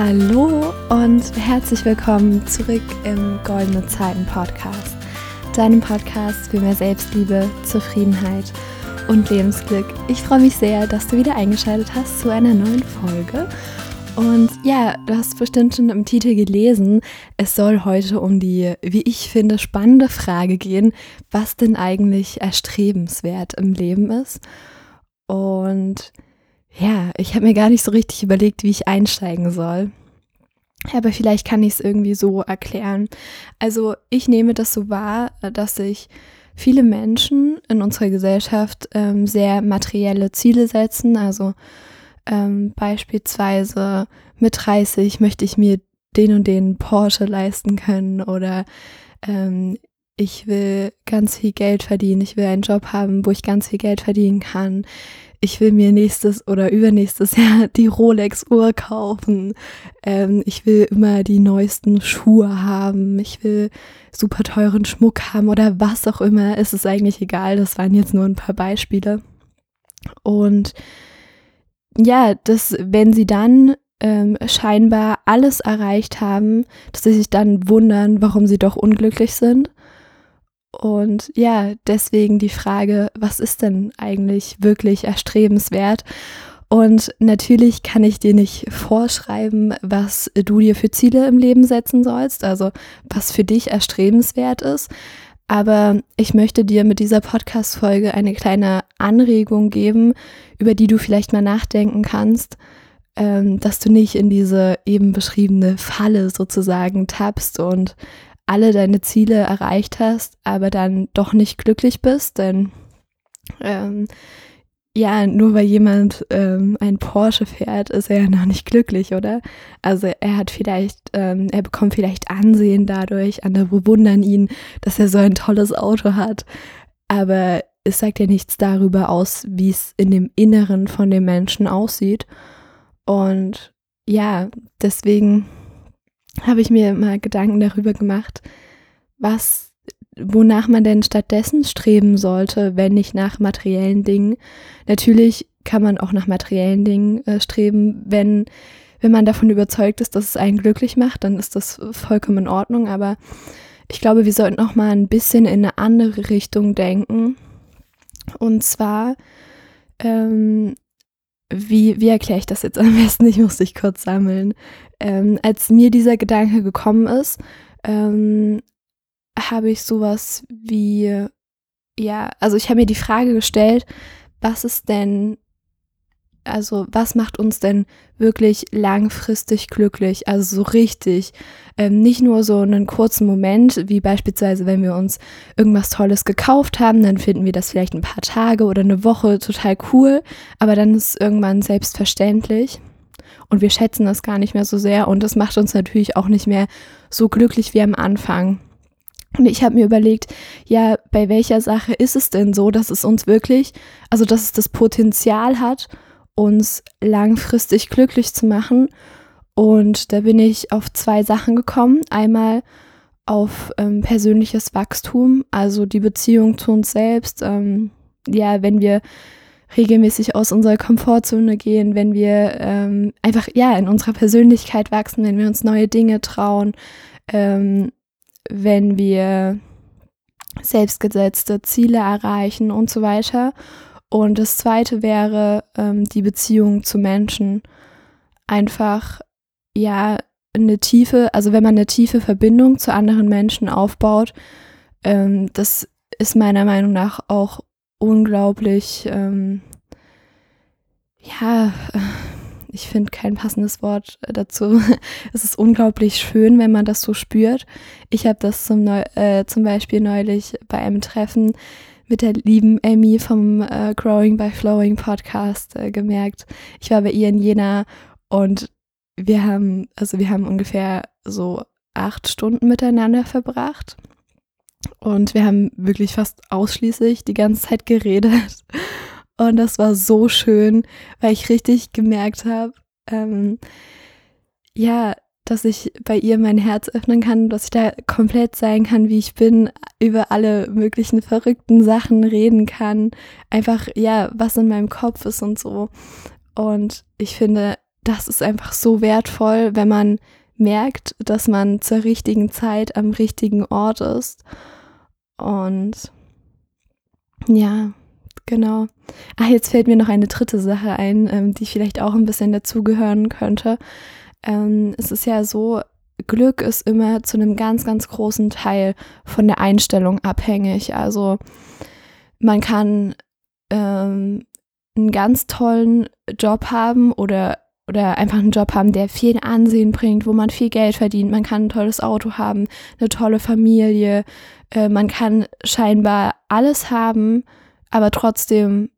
Hallo und herzlich willkommen zurück im Goldene Zeiten Podcast, deinem Podcast für mehr Selbstliebe, Zufriedenheit und Lebensglück. Ich freue mich sehr, dass du wieder eingeschaltet hast zu einer neuen Folge. Und ja, du hast bestimmt schon im Titel gelesen, es soll heute um die, wie ich finde, spannende Frage gehen, was denn eigentlich erstrebenswert im Leben ist. Und ja, ich habe mir gar nicht so richtig überlegt, wie ich einsteigen soll. Aber vielleicht kann ich es irgendwie so erklären. Also ich nehme das so wahr, dass sich viele Menschen in unserer Gesellschaft ähm, sehr materielle Ziele setzen. Also ähm, beispielsweise mit 30 möchte ich mir den und den Porsche leisten können oder ähm, ich will ganz viel Geld verdienen, ich will einen Job haben, wo ich ganz viel Geld verdienen kann ich will mir nächstes oder übernächstes Jahr die Rolex-Uhr kaufen. Ähm, ich will immer die neuesten Schuhe haben. Ich will super teuren Schmuck haben oder was auch immer. Es ist eigentlich egal. Das waren jetzt nur ein paar Beispiele. Und ja, dass wenn sie dann ähm, scheinbar alles erreicht haben, dass sie sich dann wundern, warum sie doch unglücklich sind und ja, deswegen die Frage, was ist denn eigentlich wirklich erstrebenswert? Und natürlich kann ich dir nicht vorschreiben, was du dir für Ziele im Leben setzen sollst, also was für dich erstrebenswert ist. Aber ich möchte dir mit dieser Podcast-Folge eine kleine Anregung geben, über die du vielleicht mal nachdenken kannst, ähm, dass du nicht in diese eben beschriebene Falle sozusagen tappst und alle deine Ziele erreicht hast, aber dann doch nicht glücklich bist, denn ähm, ja, nur weil jemand ähm, ein Porsche fährt, ist er ja noch nicht glücklich, oder? Also er hat vielleicht, ähm, er bekommt vielleicht Ansehen dadurch, andere bewundern ihn, dass er so ein tolles Auto hat, aber es sagt ja nichts darüber aus, wie es in dem Inneren von dem Menschen aussieht. Und ja, deswegen habe ich mir mal Gedanken darüber gemacht, was, wonach man denn stattdessen streben sollte, wenn nicht nach materiellen Dingen. Natürlich kann man auch nach materiellen Dingen äh, streben, wenn, wenn man davon überzeugt ist, dass es einen glücklich macht, dann ist das vollkommen in Ordnung. Aber ich glaube, wir sollten auch mal ein bisschen in eine andere Richtung denken. Und zwar, ähm, wie, wie erkläre ich das jetzt am besten? Ich muss dich kurz sammeln ähm, als mir dieser Gedanke gekommen ist, ähm, habe ich sowas wie, ja, also ich habe mir die Frage gestellt, was ist denn, also was macht uns denn wirklich langfristig glücklich, also so richtig, ähm, nicht nur so einen kurzen Moment, wie beispielsweise, wenn wir uns irgendwas Tolles gekauft haben, dann finden wir das vielleicht ein paar Tage oder eine Woche total cool, aber dann ist es irgendwann selbstverständlich und wir schätzen das gar nicht mehr so sehr und das macht uns natürlich auch nicht mehr so glücklich wie am Anfang. Und ich habe mir überlegt, ja, bei welcher Sache ist es denn so, dass es uns wirklich, also dass es das Potenzial hat, uns langfristig glücklich zu machen. Und da bin ich auf zwei Sachen gekommen. Einmal auf ähm, persönliches Wachstum, also die Beziehung zu uns selbst. Ähm, ja, wenn wir regelmäßig aus unserer Komfortzone gehen, wenn wir ähm, einfach ja in unserer Persönlichkeit wachsen, wenn wir uns neue Dinge trauen, ähm, wenn wir selbstgesetzte Ziele erreichen und so weiter. Und das zweite wäre ähm, die Beziehung zu Menschen. Einfach ja eine tiefe, also wenn man eine tiefe Verbindung zu anderen Menschen aufbaut, ähm, das ist meiner Meinung nach auch unglaublich, ähm, ja, ich finde kein passendes Wort dazu. es ist unglaublich schön, wenn man das so spürt. Ich habe das zum, Neu äh, zum Beispiel neulich bei einem Treffen mit der lieben Amy vom äh, Growing by Flowing Podcast äh, gemerkt. Ich war bei ihr in Jena und wir haben, also wir haben ungefähr so acht Stunden miteinander verbracht. Und wir haben wirklich fast ausschließlich die ganze Zeit geredet. Und das war so schön, weil ich richtig gemerkt habe, ähm, ja, dass ich bei ihr mein Herz öffnen kann, dass ich da komplett sein kann, wie ich bin, über alle möglichen verrückten Sachen reden kann. Einfach, ja, was in meinem Kopf ist und so. Und ich finde, das ist einfach so wertvoll, wenn man merkt, dass man zur richtigen Zeit am richtigen Ort ist. Und ja, genau. Ach, jetzt fällt mir noch eine dritte Sache ein, ähm, die vielleicht auch ein bisschen dazugehören könnte. Ähm, es ist ja so, Glück ist immer zu einem ganz, ganz großen Teil von der Einstellung abhängig. Also man kann ähm, einen ganz tollen Job haben oder, oder einfach einen Job haben, der viel Ansehen bringt, wo man viel Geld verdient. Man kann ein tolles Auto haben, eine tolle Familie. Äh, man kann scheinbar alles haben, aber trotzdem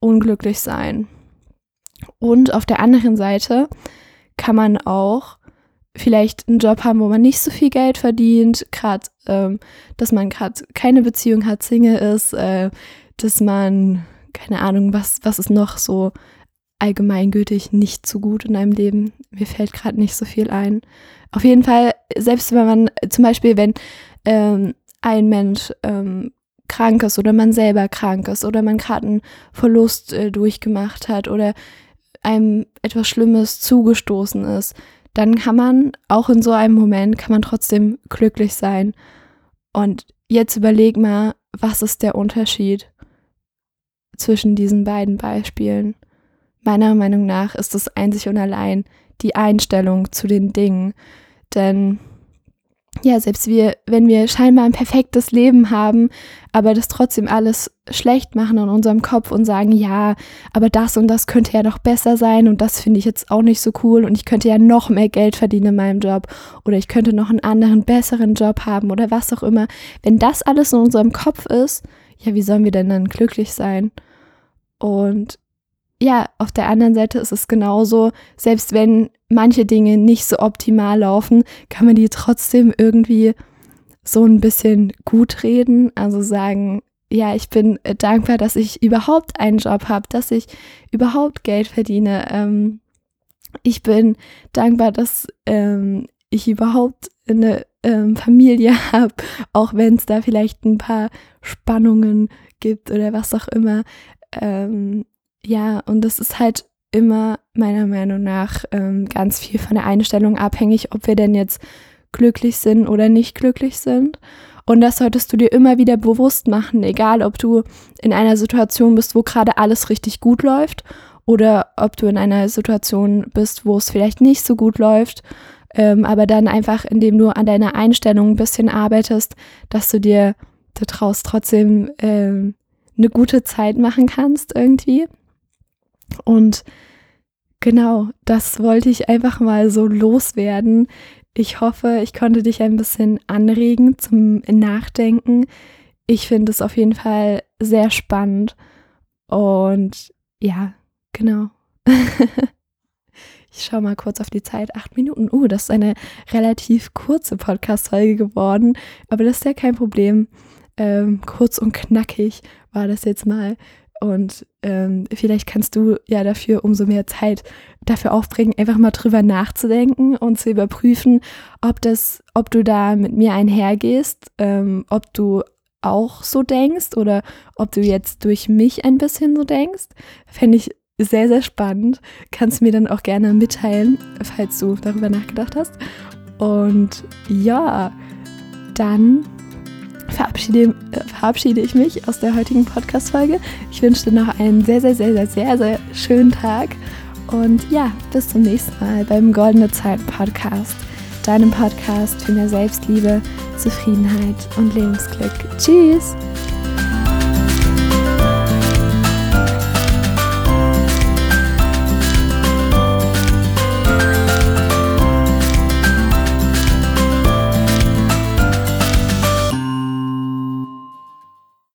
unglücklich sein. Und auf der anderen Seite kann man auch vielleicht einen Job haben, wo man nicht so viel Geld verdient, gerade, ähm, dass man gerade keine Beziehung hat, Single ist, äh, dass man, keine Ahnung, was, was ist noch so allgemeingültig nicht so gut in einem Leben. Mir fällt gerade nicht so viel ein. Auf jeden Fall, selbst wenn man zum Beispiel, wenn ähm, ein Mensch ähm, krank ist oder man selber krank ist oder man gerade einen Verlust äh, durchgemacht hat oder einem etwas Schlimmes zugestoßen ist, dann kann man auch in so einem Moment, kann man trotzdem glücklich sein. Und jetzt überleg mal, was ist der Unterschied zwischen diesen beiden Beispielen? Meiner Meinung nach ist es einzig und allein die Einstellung zu den Dingen. Denn ja, selbst wir, wenn wir scheinbar ein perfektes Leben haben, aber das trotzdem alles schlecht machen in unserem Kopf und sagen, ja, aber das und das könnte ja doch besser sein und das finde ich jetzt auch nicht so cool und ich könnte ja noch mehr Geld verdienen in meinem Job oder ich könnte noch einen anderen, besseren Job haben oder was auch immer. Wenn das alles in unserem Kopf ist, ja, wie sollen wir denn dann glücklich sein? Und ja, auf der anderen Seite ist es genauso, selbst wenn manche Dinge nicht so optimal laufen, kann man die trotzdem irgendwie so ein bisschen gut reden. Also sagen, ja, ich bin dankbar, dass ich überhaupt einen Job habe, dass ich überhaupt Geld verdiene. Ähm, ich bin dankbar, dass ähm, ich überhaupt eine ähm, Familie habe, auch wenn es da vielleicht ein paar Spannungen gibt oder was auch immer. Ähm, ja, und das ist halt immer meiner Meinung nach ähm, ganz viel von der Einstellung abhängig, ob wir denn jetzt glücklich sind oder nicht glücklich sind. Und das solltest du dir immer wieder bewusst machen, egal ob du in einer Situation bist, wo gerade alles richtig gut läuft oder ob du in einer Situation bist, wo es vielleicht nicht so gut läuft. Ähm, aber dann einfach, indem du an deiner Einstellung ein bisschen arbeitest, dass du dir daraus trotzdem ähm, eine gute Zeit machen kannst irgendwie. Und genau, das wollte ich einfach mal so loswerden. Ich hoffe, ich konnte dich ein bisschen anregen zum Nachdenken. Ich finde es auf jeden Fall sehr spannend. Und ja, genau. ich schaue mal kurz auf die Zeit. Acht Minuten. Uh, das ist eine relativ kurze Podcast-Folge geworden. Aber das ist ja kein Problem. Ähm, kurz und knackig war das jetzt mal. Und ähm, vielleicht kannst du ja dafür umso mehr Zeit dafür aufbringen, einfach mal drüber nachzudenken und zu überprüfen, ob das, ob du da mit mir einhergehst, ähm, ob du auch so denkst oder ob du jetzt durch mich ein bisschen so denkst. Fände ich sehr, sehr spannend. Kannst mir dann auch gerne mitteilen, falls du darüber nachgedacht hast. Und ja, dann verabschiede, äh, verabschiede ich mich aus der heutigen Podcast-Folge. Ich wünsche dir noch einen sehr, sehr, sehr, sehr, sehr, sehr schönen Tag. Und ja, bis zum nächsten Mal beim Goldene Zeit Podcast, deinem Podcast für mehr Selbstliebe, Zufriedenheit und Lebensglück. Tschüss!